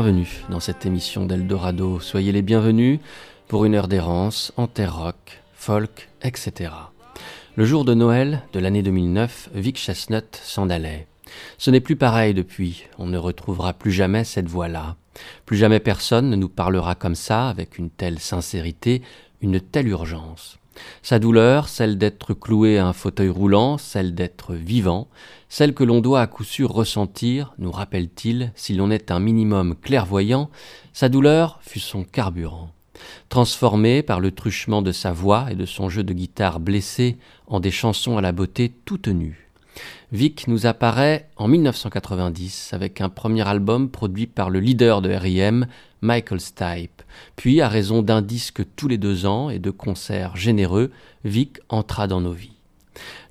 Bienvenus dans cette émission d'Eldorado. Soyez les bienvenus pour une heure d'errance en terre rock, folk, etc. Le jour de Noël de l'année 2009, Vic Chestnut s'en allait. Ce n'est plus pareil depuis, on ne retrouvera plus jamais cette voix-là. Plus jamais personne ne nous parlera comme ça, avec une telle sincérité, une telle urgence. Sa douleur, celle d'être cloué à un fauteuil roulant, celle d'être vivant, celle que l'on doit à coup sûr ressentir, nous rappelle-t-il, si l'on est un minimum clairvoyant, sa douleur fut son carburant. Transformé par le truchement de sa voix et de son jeu de guitare blessé en des chansons à la beauté toute nue. Vic nous apparaît en 1990 avec un premier album produit par le leader de R.I.M., Michael Stipe. Puis, à raison d'un disque tous les deux ans et de concerts généreux, Vic entra dans nos vies.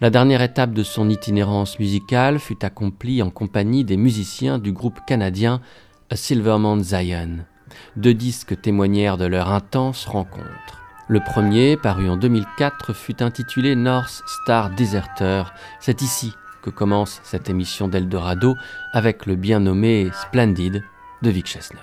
La dernière étape de son itinérance musicale fut accomplie en compagnie des musiciens du groupe canadien A Silverman Zion. Deux disques témoignèrent de leur intense rencontre. Le premier, paru en 2004, fut intitulé North Star Deserter. C'est ici que commence cette émission d'Eldorado avec le bien nommé Splendid de Vic Chestnut.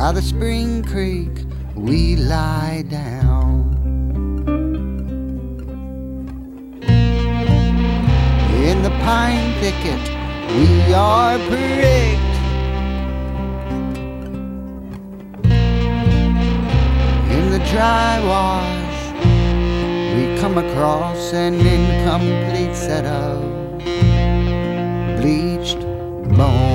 by the spring creek we lie down. In the pine thicket we are pricked. In the dry wash we come across an incomplete set of bleached bones.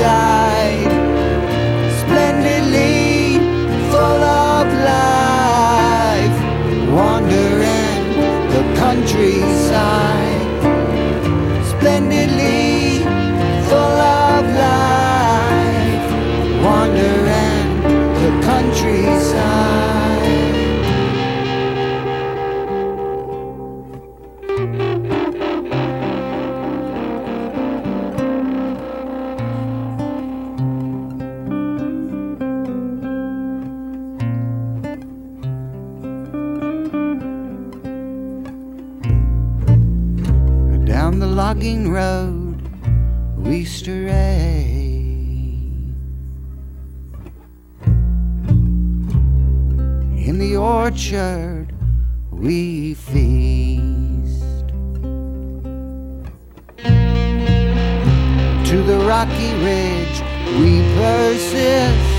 graça. Orchard we feast. To the rocky ridge we persist.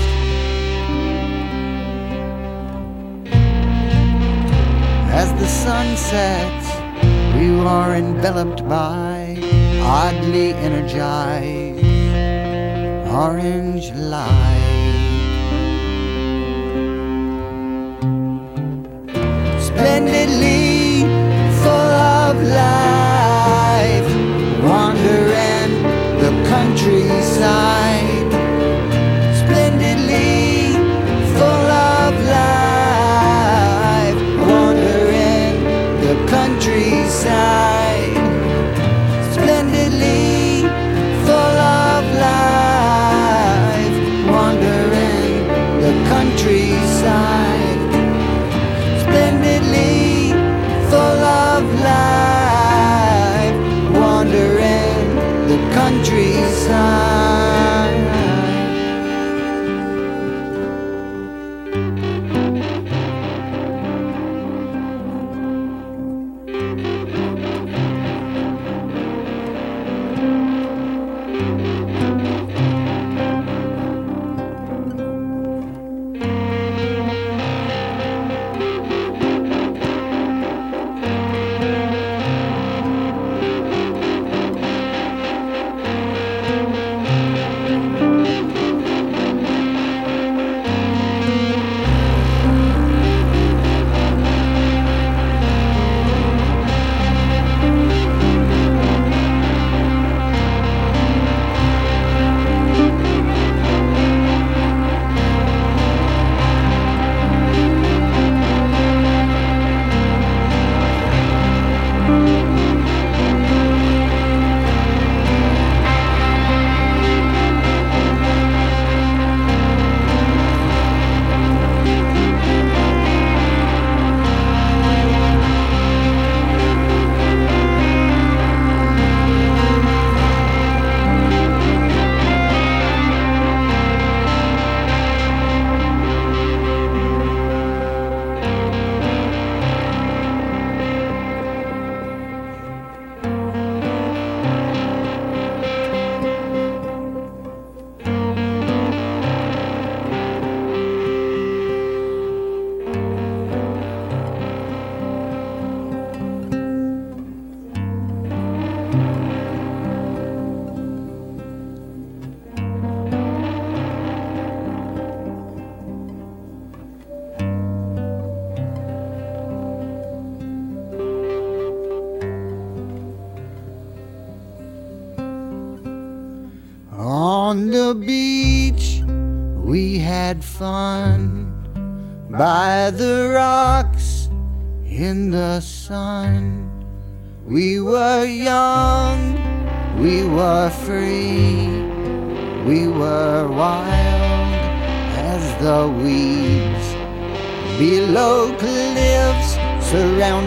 As the sun sets, we are enveloped by oddly energized orange light. Splendidly full of life, wandering Inside.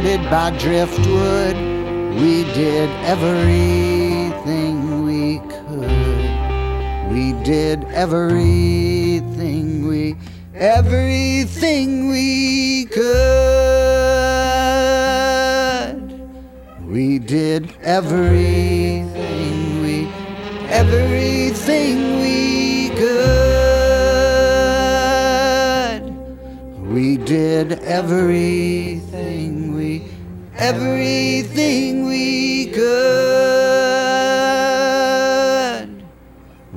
Surrounded by driftwood, we did everything we could. We did everything we, everything we could. We did everything we, everything we could. We did everything everything we could.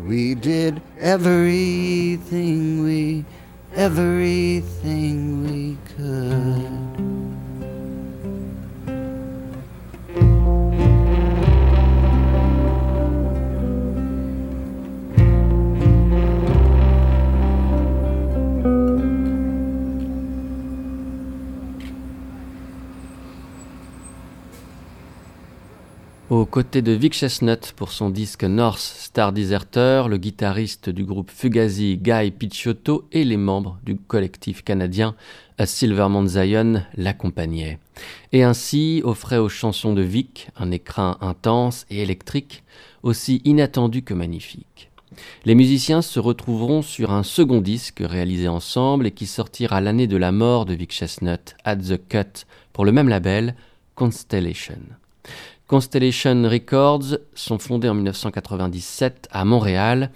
We did everything we, everything we could. Aux côtés de Vic Chestnut pour son disque North Star Deserter, le guitariste du groupe Fugazi Guy Picciotto et les membres du collectif canadien A Silvermont Zion l'accompagnaient. Et ainsi offrait aux chansons de Vic un écrin intense et électrique, aussi inattendu que magnifique. Les musiciens se retrouveront sur un second disque réalisé ensemble et qui sortira l'année de la mort de Vic Chestnut, At the Cut, pour le même label, Constellation. Constellation Records sont fondés en 1997 à Montréal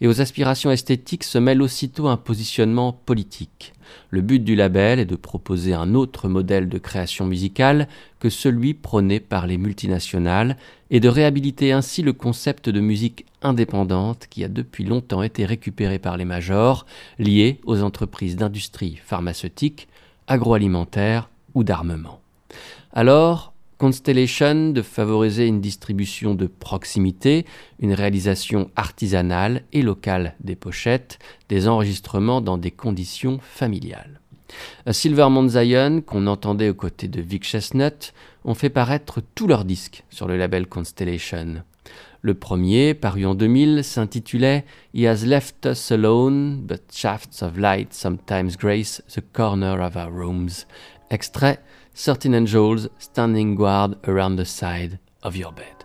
et aux aspirations esthétiques se mêle aussitôt un positionnement politique. Le but du label est de proposer un autre modèle de création musicale que celui prôné par les multinationales et de réhabiliter ainsi le concept de musique indépendante qui a depuis longtemps été récupéré par les majors, liés aux entreprises d'industrie pharmaceutique, agroalimentaire ou d'armement. Alors, Constellation de favoriser une distribution de proximité, une réalisation artisanale et locale des pochettes, des enregistrements dans des conditions familiales. À Silvermont Zion, qu'on entendait aux côtés de Vic Chestnut, ont fait paraître tous leurs disques sur le label Constellation. Le premier, paru en 2000, s'intitulait He has left us alone, but shafts of light sometimes grace the corner of our rooms. Extrait 13 angels standing guard around the side of your bed.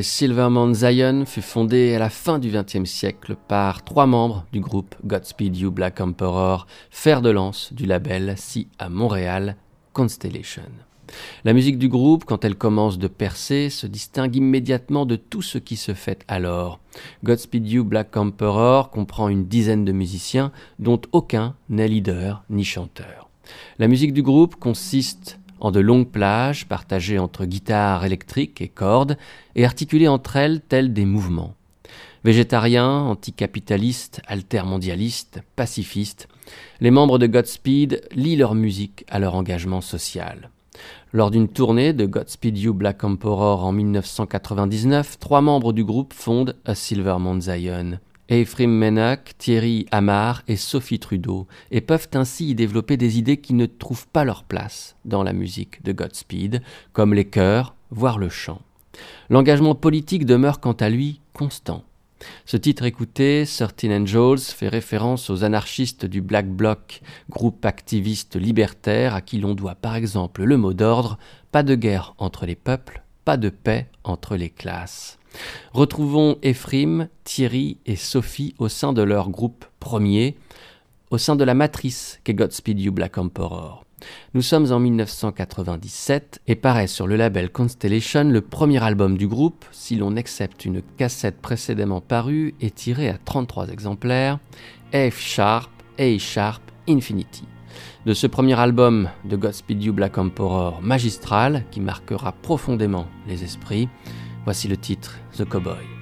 Silvermount Zion fut fondé à la fin du XXe siècle par trois membres du groupe Godspeed You Black Emperor, fer de lance du label si à Montréal Constellation. La musique du groupe, quand elle commence de percer, se distingue immédiatement de tout ce qui se fait alors. Godspeed You Black Emperor comprend une dizaine de musiciens, dont aucun n'est leader ni chanteur. La musique du groupe consiste en de longues plages partagées entre guitare électrique et cordes et articulées entre elles telles des mouvements. Végétariens, anticapitalistes, altermondialistes, pacifistes, les membres de Godspeed lient leur musique à leur engagement social. Lors d'une tournée de Godspeed You Black Emperor en 1999, trois membres du groupe fondent A Silvermount Zion. Ephraim Menac, Thierry Amar et Sophie Trudeau, et peuvent ainsi y développer des idées qui ne trouvent pas leur place dans la musique de Godspeed, comme les chœurs, voire le chant. L'engagement politique demeure quant à lui constant. Ce titre écouté, Thirteen Angels, fait référence aux anarchistes du Black Bloc, groupe activiste libertaire à qui l'on doit par exemple le mot d'ordre Pas de guerre entre les peuples, pas de paix entre les classes. Retrouvons Ephraim, Thierry et Sophie au sein de leur groupe premier, au sein de la matrice qu'est Godspeed You Black Emperor. Nous sommes en 1997 et paraît sur le label Constellation le premier album du groupe, si l'on accepte une cassette précédemment parue et tirée à 33 exemplaires, F Sharp, A Sharp, Infinity. De ce premier album de Godspeed You Black Emperor magistral, qui marquera profondément les esprits, Voici le titre, The Cowboy.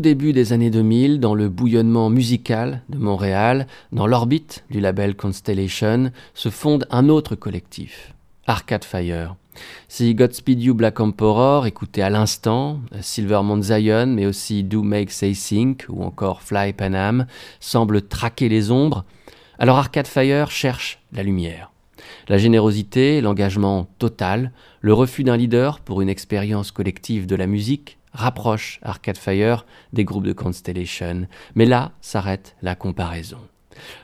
Début des années 2000, dans le bouillonnement musical de Montréal, dans l'orbite du label Constellation, se fonde un autre collectif, Arcade Fire. Si Godspeed You Black Emperor, écouté à l'instant, Silver Mount Zion, mais aussi Do Make Say Think ou encore Fly Panam, semblent traquer les ombres, alors Arcade Fire cherche la lumière. La générosité, l'engagement total, le refus d'un leader pour une expérience collective de la musique rapprochent Arcade Fire des groupes de Constellation. Mais là s'arrête la comparaison.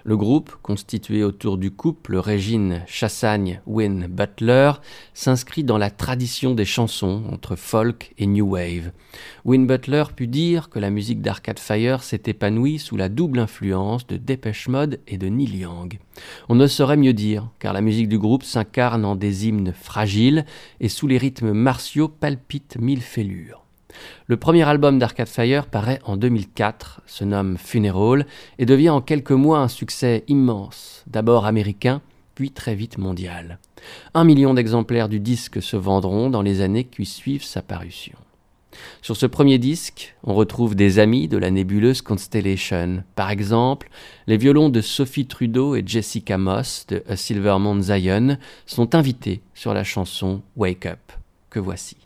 Le groupe, constitué autour du couple Régine Chassagne-Win Butler, s'inscrit dans la tradition des chansons entre folk et new wave. Win Butler put dire que la musique d'Arcade Fire s'est épanouie sous la double influence de Dépêche Mode et de Neil Young. On ne saurait mieux dire, car la musique du groupe s'incarne en des hymnes fragiles et sous les rythmes martiaux palpitent mille fêlures. Le premier album d'Arcade Fire paraît en 2004, se nomme Funeral et devient en quelques mois un succès immense, d'abord américain, puis très vite mondial. Un million d'exemplaires du disque se vendront dans les années qui suivent sa parution. Sur ce premier disque, on retrouve des amis de la nébuleuse Constellation. Par exemple, les violons de Sophie Trudeau et Jessica Moss de A Silver Mount Zion sont invités sur la chanson Wake Up, que voici.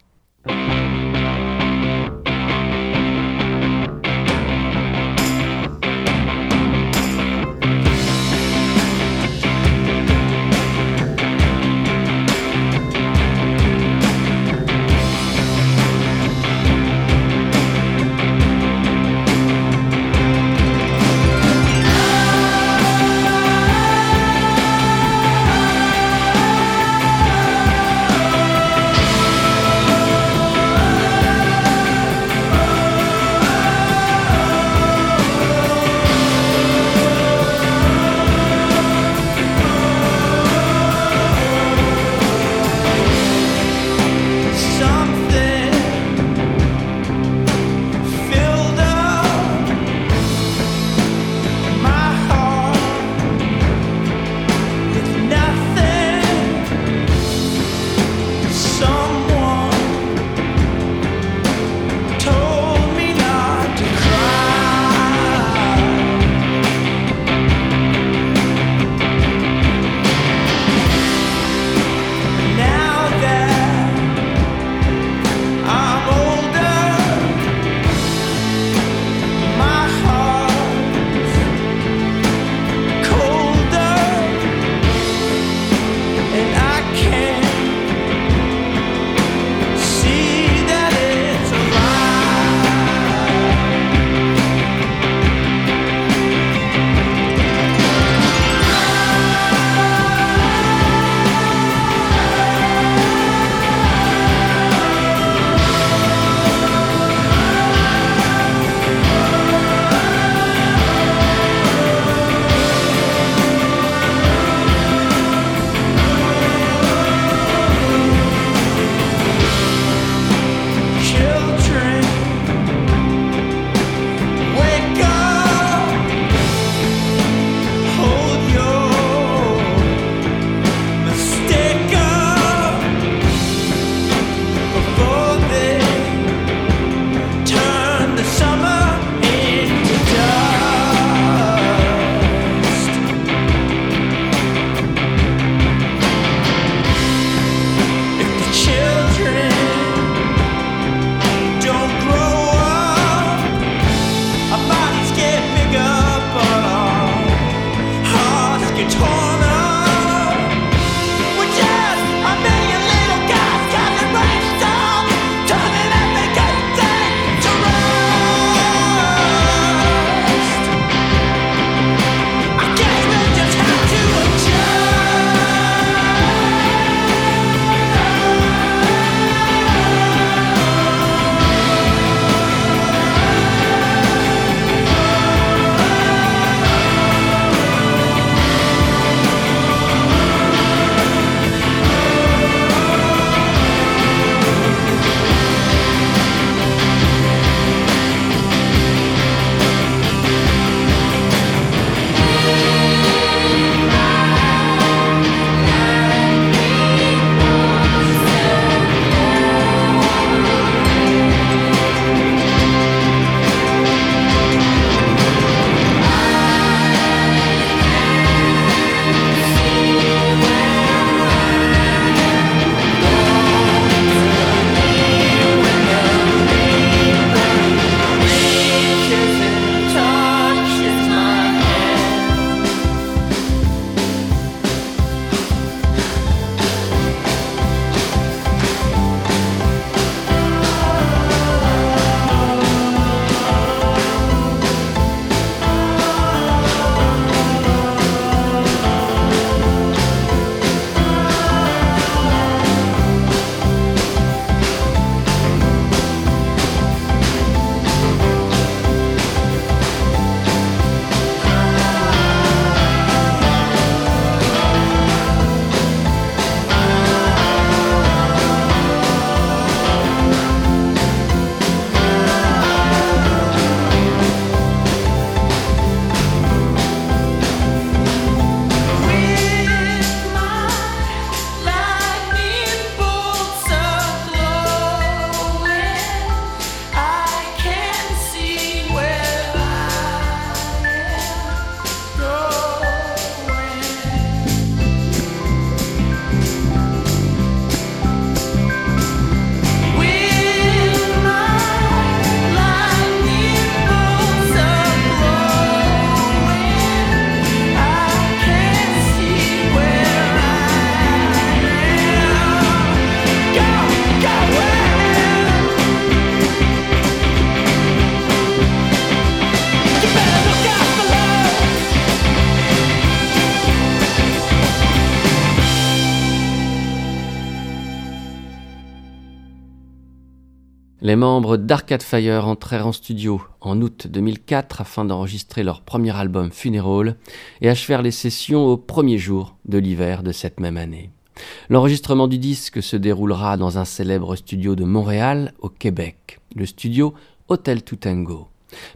Les membres d'Arcade Fire entrèrent en studio en août 2004 afin d'enregistrer leur premier album Funeral et achevèrent les sessions au premier jour de l'hiver de cette même année. L'enregistrement du disque se déroulera dans un célèbre studio de Montréal, au Québec, le studio Hotel Tutango.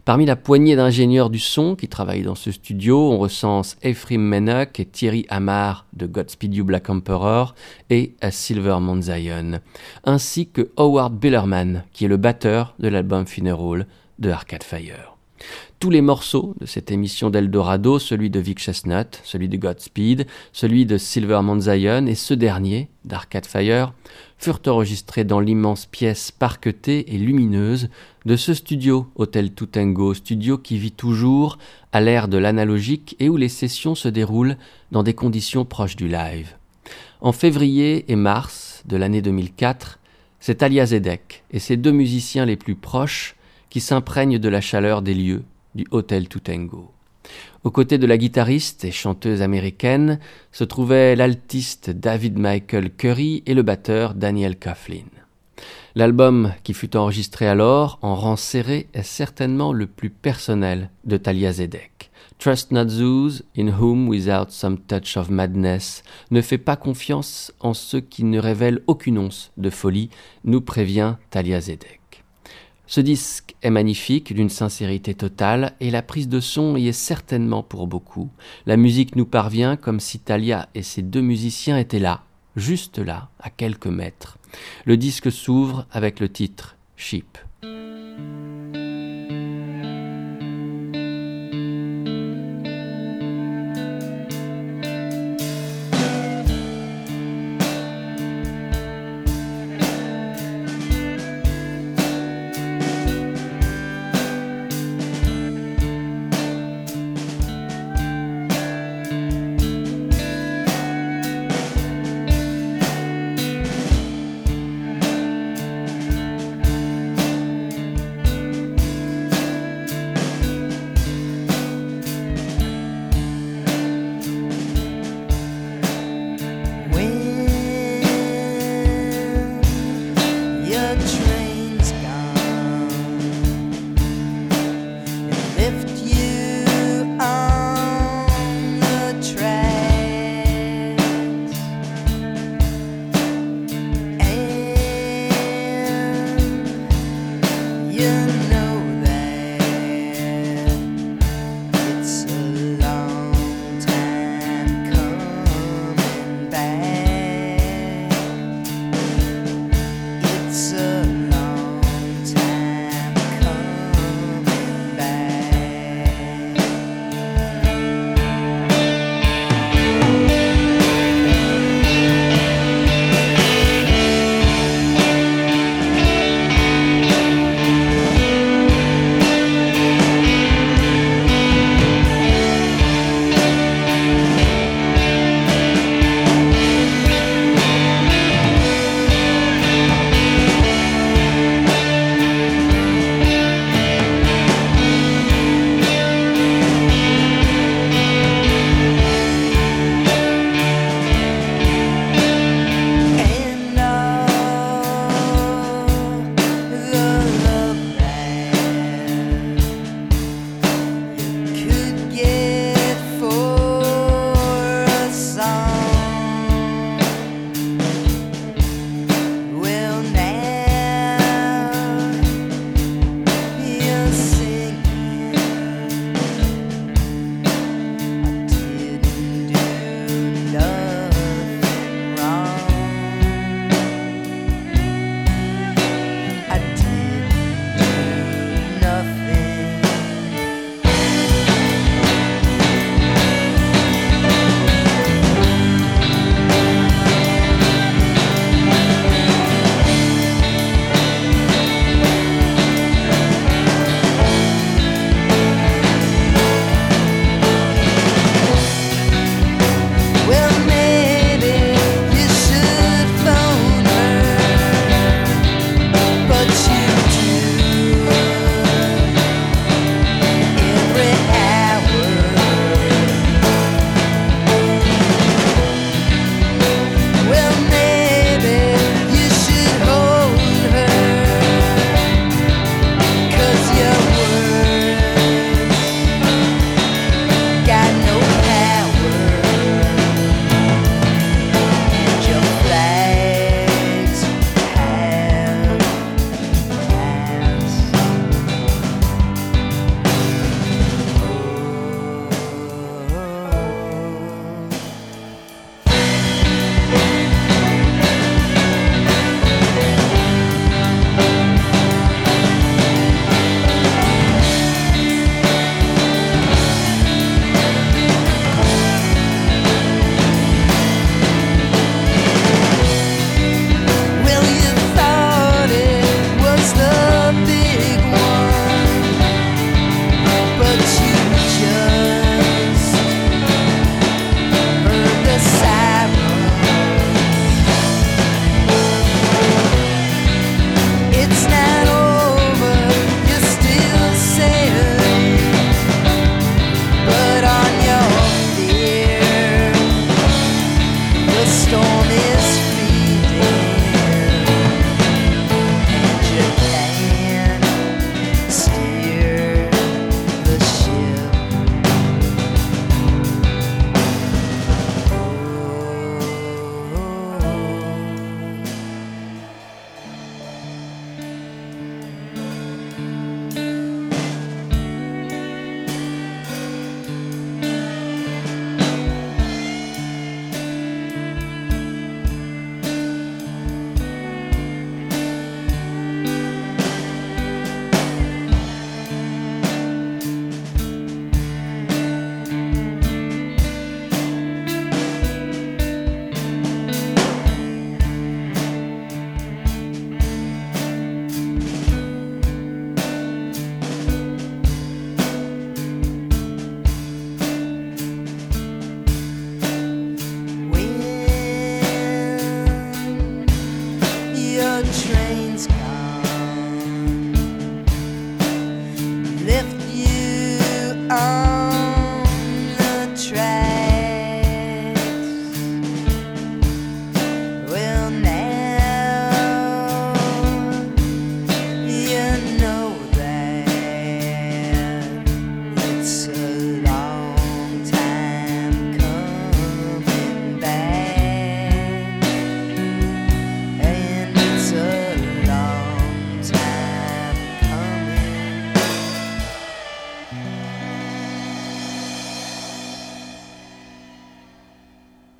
Parmi la poignée d'ingénieurs du son qui travaillent dans ce studio, on recense Ephraim Menock et Thierry Amar de Godspeed You Black Emperor et Silver Mount Zion, ainsi que Howard Billerman, qui est le batteur de l'album Funeral de Arcade Fire. Tous les morceaux de cette émission d'Eldorado, celui de Vic Chestnut, celui de Godspeed, celui de Silver Zion et ce dernier, d'Arcade Fire, furent enregistrés dans l'immense pièce parquetée et lumineuse de ce studio Hôtel Tutango, studio qui vit toujours à l'ère de l'analogique et où les sessions se déroulent dans des conditions proches du live. En février et mars de l'année 2004, c'est Alia Zedek et ses deux musiciens les plus proches qui s'imprègnent de la chaleur des lieux du Hôtel Tutango. Aux côtés de la guitariste et chanteuse américaine se trouvaient l'altiste David Michael Curry et le batteur Daniel Coughlin. L'album qui fut enregistré alors, en rang serré, est certainement le plus personnel de Talia Zedek. Trust not those in whom without some touch of madness ne fait pas confiance en ceux qui ne révèlent aucune once de folie, nous prévient Talia Zedek. Ce disque est magnifique, d'une sincérité totale, et la prise de son y est certainement pour beaucoup. La musique nous parvient comme si Talia et ses deux musiciens étaient là, juste là, à quelques mètres. Le disque s'ouvre avec le titre Sheep.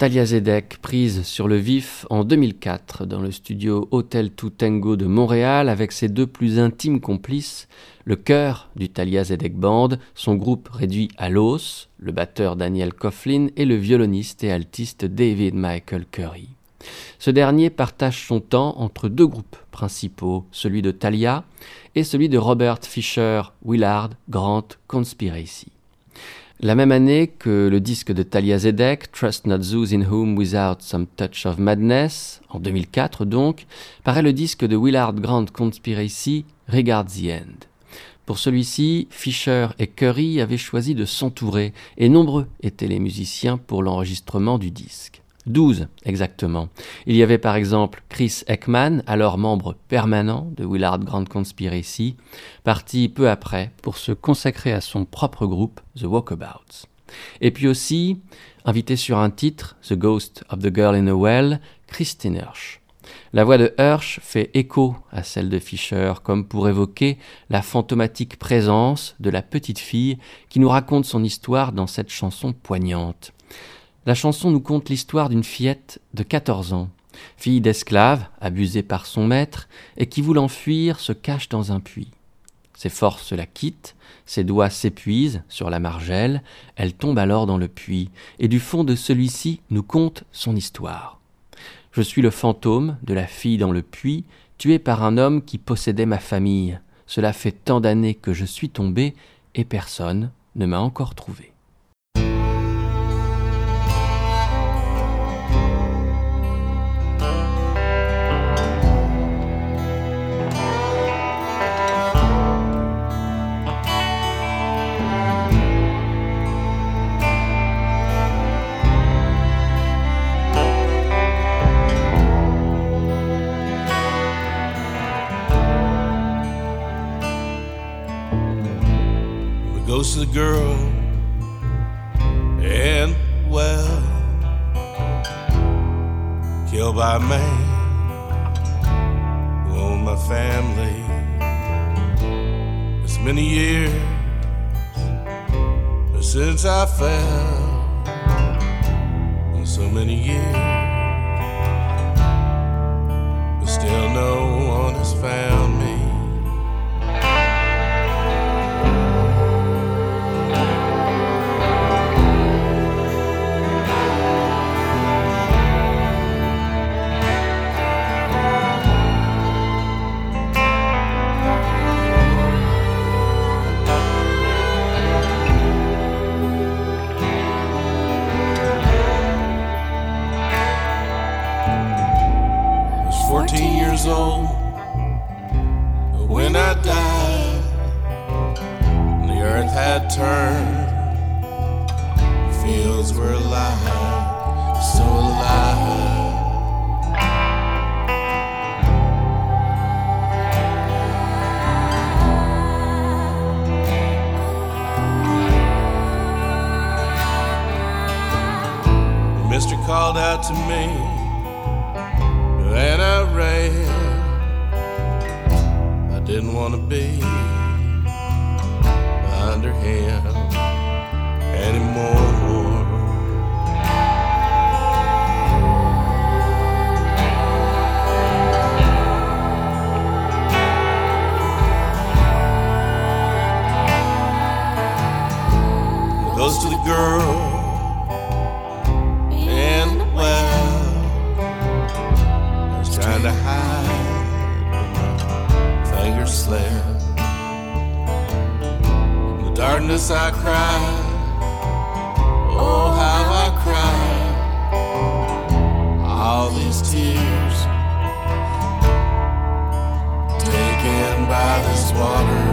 Talia Zedek, prise sur le vif en 2004 dans le studio Hotel Tango de Montréal avec ses deux plus intimes complices, le chœur du Talia Zedek Band, son groupe réduit à l'os, le batteur Daniel Coughlin et le violoniste et altiste David Michael Curry. Ce dernier partage son temps entre deux groupes principaux, celui de Talia et celui de Robert Fisher, Willard, Grant, Conspiracy. La même année que le disque de Talia Zedek, Trust Not Those in Whom Without Some Touch of Madness, en 2004 donc, paraît le disque de Willard Grant Conspiracy, Regard the End. Pour celui-ci, Fisher et Curry avaient choisi de s'entourer, et nombreux étaient les musiciens pour l'enregistrement du disque. Douze exactement. Il y avait par exemple Chris Ekman, alors membre permanent de Willard Grand Conspiracy, parti peu après pour se consacrer à son propre groupe, The Walkabouts. Et puis aussi, invité sur un titre, The Ghost of the Girl in the Well, Christine Hirsch. La voix de Hirsch fait écho à celle de Fisher, comme pour évoquer la fantomatique présence de la petite fille qui nous raconte son histoire dans cette chanson poignante. La chanson nous conte l'histoire d'une fillette de 14 ans, fille d'esclave, abusée par son maître, et qui, voulant fuir, se cache dans un puits. Ses forces la quittent, ses doigts s'épuisent sur la margelle, elle tombe alors dans le puits, et du fond de celui-ci nous conte son histoire. Je suis le fantôme de la fille dans le puits, tuée par un homme qui possédait ma famille. Cela fait tant d'années que je suis tombé, et personne ne m'a encore trouvé. Girl. And well killed by man. Who owned my family it's many years since i fell. So many years but still no had turned, fields were alive, so alive. Mister called out to me and I ran. I didn't want to be under him anymore. Goes to the girl darkness I cry. Oh, how I cry. All these tears taken by this water.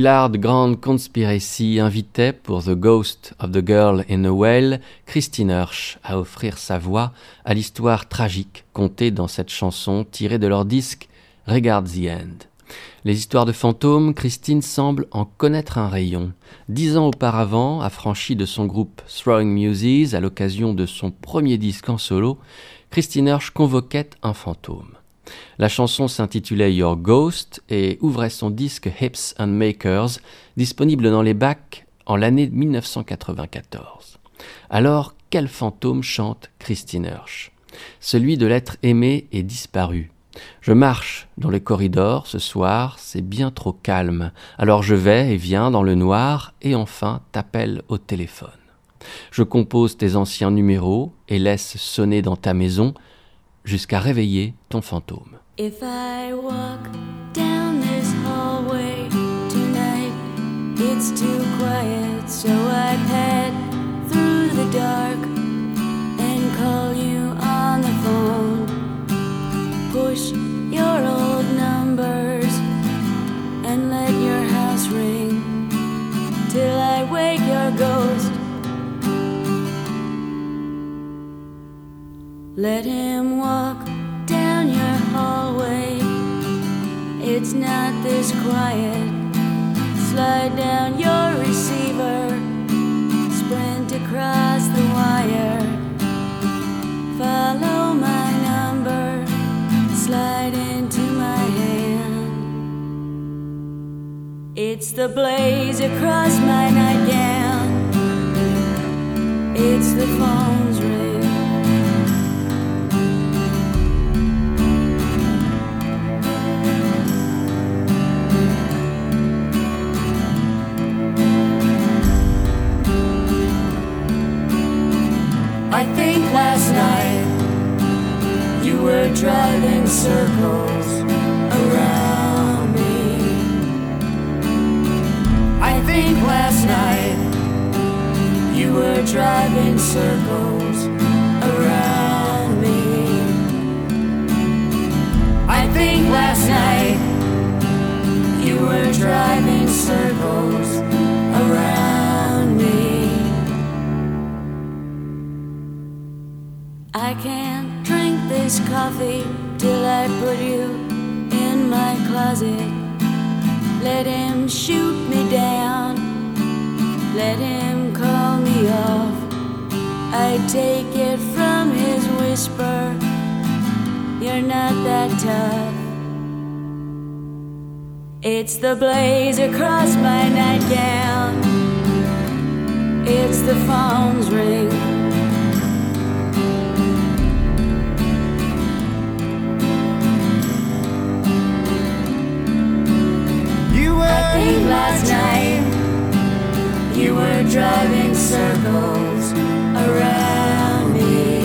Willard Grand Conspiracy invitait pour The Ghost of the Girl in a Whale Christine Hirsch à offrir sa voix à l'histoire tragique contée dans cette chanson tirée de leur disque Regard the End. Les histoires de fantômes, Christine semble en connaître un rayon. Dix ans auparavant, affranchie de son groupe Throwing Muses à l'occasion de son premier disque en solo, Christine Hirsch convoquait un fantôme. La chanson s'intitulait Your Ghost et ouvrait son disque Hips and Makers, disponible dans les bacs en l'année 1994. Alors, quel fantôme chante Christine Hirsch? Celui de l'être aimé et disparu. Je marche dans les corridors ce soir, c'est bien trop calme. Alors je vais et viens dans le noir et enfin t'appelle au téléphone. Je compose tes anciens numéros et laisse sonner dans ta maison jusqu'à réveiller ton fantôme. If I walk down this hallway tonight, it's too quiet, so I pad through the dark and call you on the phone. Push your old numbers and let your house ring till I wake your ghost. Let him walk down your hallway. It's not this quiet. Slide down your receiver. Sprint across the wire. Follow my number. Slide into my hand. It's the blaze across my nightgown. It's the phone's driving circles around me. I think last night you were driving circles around me. I think last night you were driving circles around me. I can't this coffee till I put you in my closet. Let him shoot me down, let him call me off. I take it from his whisper, you're not that tough. It's the blaze across my nightgown, it's the phone's ring. Last night you were driving circles around me.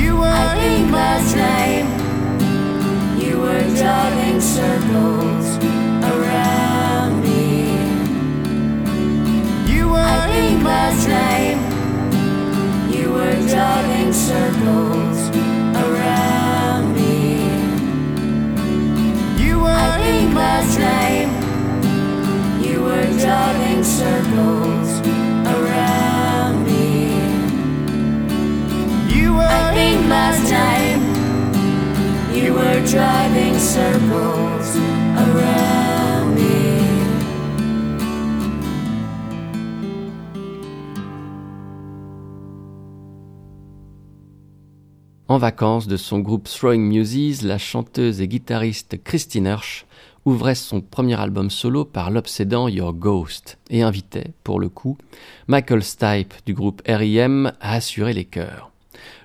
you were I think last night you were driving circles around me. you were I think last night you were driving circles you were I think last night you were driving circles around me. you were I think last night you were driving circles around En vacances de son groupe Throwing Muses, la chanteuse et guitariste Christine Hirsch ouvrait son premier album solo par l'obsédant Your Ghost et invitait, pour le coup, Michael Stipe du groupe R.I.M. à assurer les chœurs.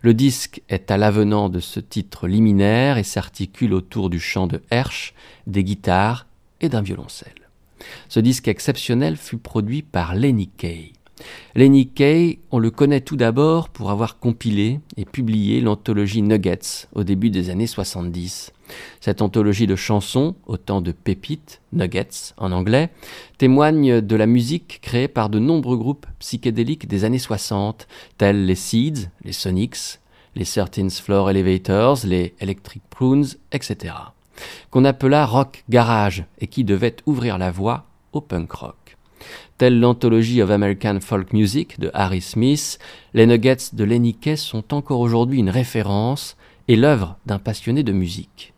Le disque est à l'avenant de ce titre liminaire et s'articule autour du chant de Hirsch, des guitares et d'un violoncelle. Ce disque exceptionnel fut produit par Lenny Kay. Lenny Kay, on le connaît tout d'abord pour avoir compilé et publié l'anthologie Nuggets au début des années 70. Cette anthologie de chansons, autant de pépites, Nuggets en anglais, témoigne de la musique créée par de nombreux groupes psychédéliques des années 60, tels les Seeds, les Sonics, les 13th Floor Elevators, les Electric Prunes, etc., qu'on appela rock garage et qui devait ouvrir la voie au punk rock. Telle l'Anthology of American Folk Music de Harry Smith, les Nuggets de Lenny Kay sont encore aujourd'hui une référence et l'œuvre d'un passionné de musique.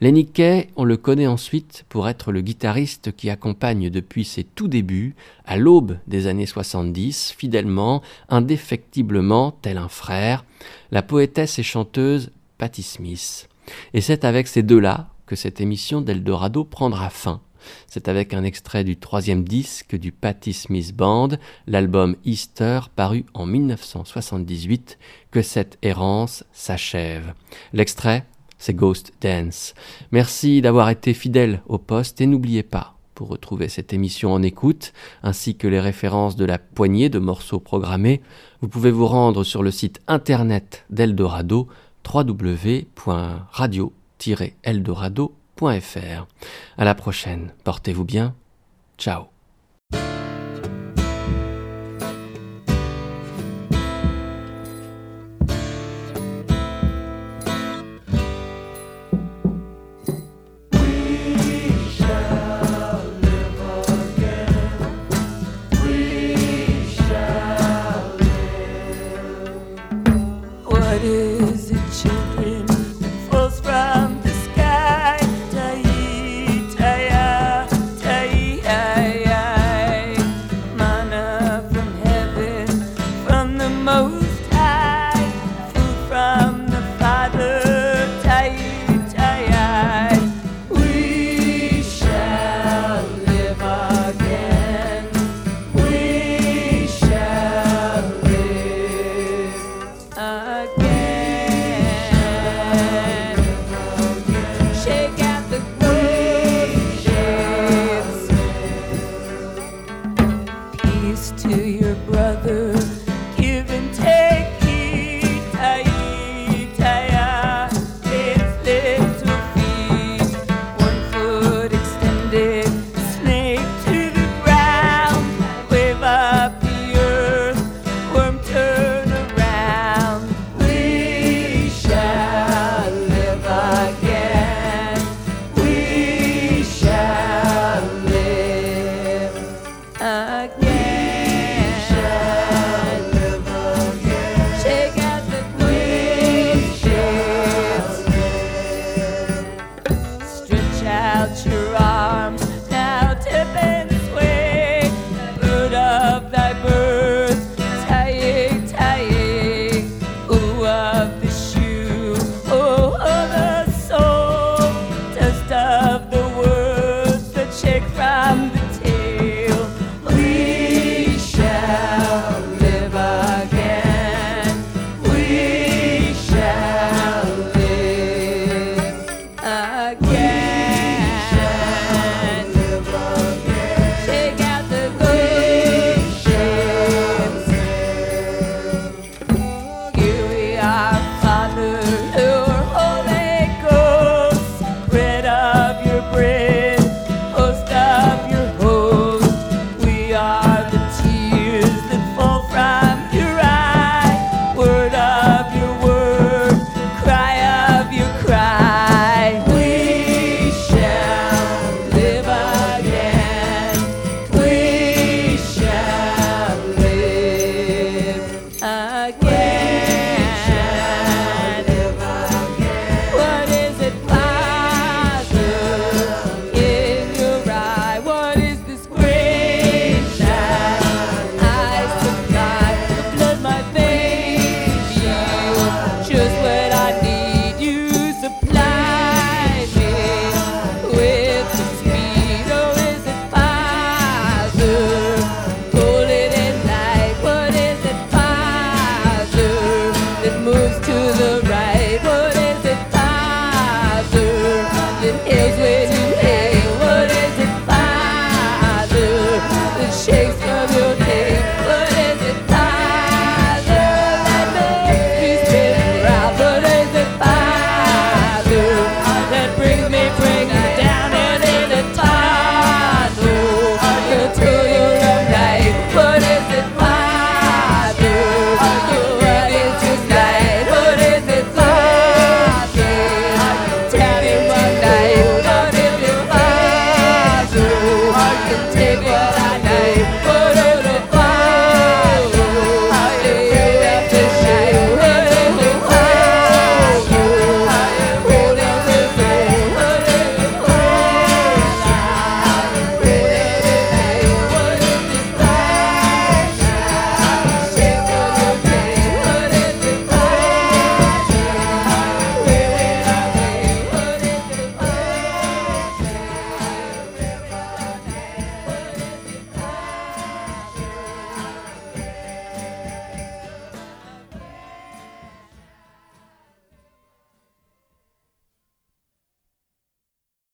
Lenny Kay, on le connaît ensuite pour être le guitariste qui accompagne depuis ses tout débuts, à l'aube des années 70, fidèlement, indéfectiblement, tel un frère, la poétesse et chanteuse Patti Smith. Et c'est avec ces deux-là que cette émission d'Eldorado prendra fin. C'est avec un extrait du troisième disque du Patti Smith Band, l'album Easter paru en 1978, que cette errance s'achève. L'extrait, c'est Ghost Dance. Merci d'avoir été fidèle au poste et n'oubliez pas, pour retrouver cette émission en écoute, ainsi que les références de la poignée de morceaux programmés, vous pouvez vous rendre sur le site internet d'Eldorado www.radio-eldorado.fr. À la prochaine. Portez-vous bien. Ciao.